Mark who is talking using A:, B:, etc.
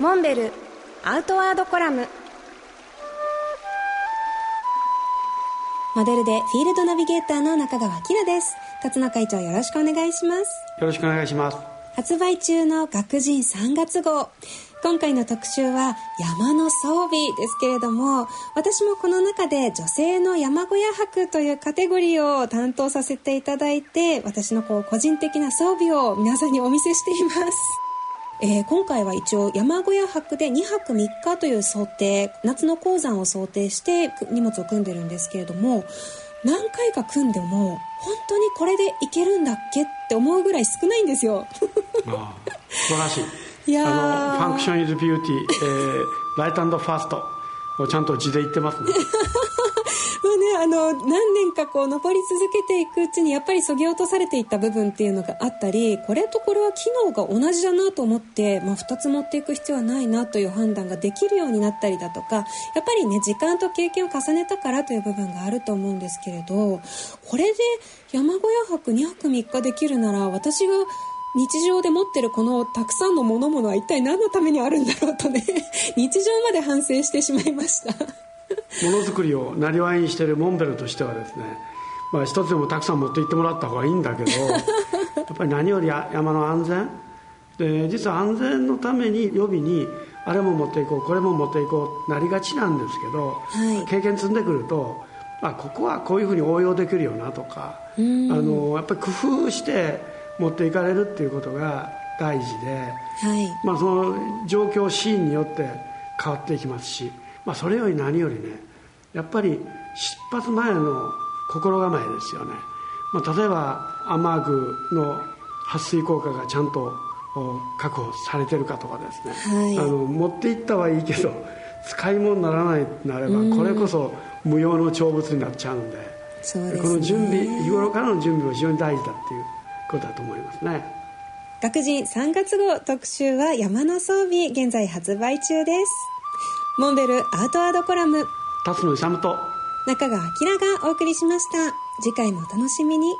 A: モンベルアウトワードコラム。
B: モデルでフィールドナビゲーターの中川明です。辰野会長よろしくお願いします。
C: よろしくお願いします。
B: 発売中の学人3月号。今回の特集は山の装備ですけれども私もこの中で女性の山小屋泊というカテゴリーを担当させていただいて私のこう個人的な装備を皆さんにお見せしていますえー、今回は一応山小屋泊で2泊3日という想定夏の高山を想定して荷物を組んでるんですけれども何回か組んでも本当にこれでいけるんだっけって思うぐらい少ないんですよ。
C: ああ素晴らしい。いやあのファンクション・ is beauty、えー、 light fast をちゃんと地で行ってますね。
B: まあ、の、何年かこう、登り続けていくうちに、やっぱりそぎ落とされていった部分っていうのがあったり、これとこれは機能が同じだなと思って、まあ、2つ持っていく必要はないなという判断ができるようになったりだとか、やっぱりね、時間と経験を重ねたからという部分があると思うんですけれど、これで山小屋泊2泊3日できるなら、私が日常で持ってるこのたくさんのものものは一体何のためにあるんだろうとね日常まで反省してしまいました。
C: ものづくりをなりわいにしているモンベルとしてはですね、まあ、一つでもたくさん持って行ってもらった方がいいんだけど やっぱり何より山の安全。で実は安全のために予備にあれも持っていこうこれも持っていこうなりがちなんですけど、はい、経験積んでくるとあここはこういうふうに応用できるよなとかあのやっぱり工夫して持っていかれるっていうことが大事で、はい、まあ、その状況シーンによって変わっていきますしまあ、それより何よりねやっぱり出発前の心構えですよね、まあ、例えば雨具の撥水効果がちゃんと確保されてるかとかですね、はい、あの持っていったはいいけど使い物にならないとなればこれこそ無用の長物になっちゃうんでで、ね、この準備日頃からの準備も非常に大事だっていうことだと思いますね。
B: 学人3月号特集は山の装備現在発売中ですモンベルアートワードコラム。
C: 辰野勇と。
B: 中川明がお送りしました。次回もお楽しみに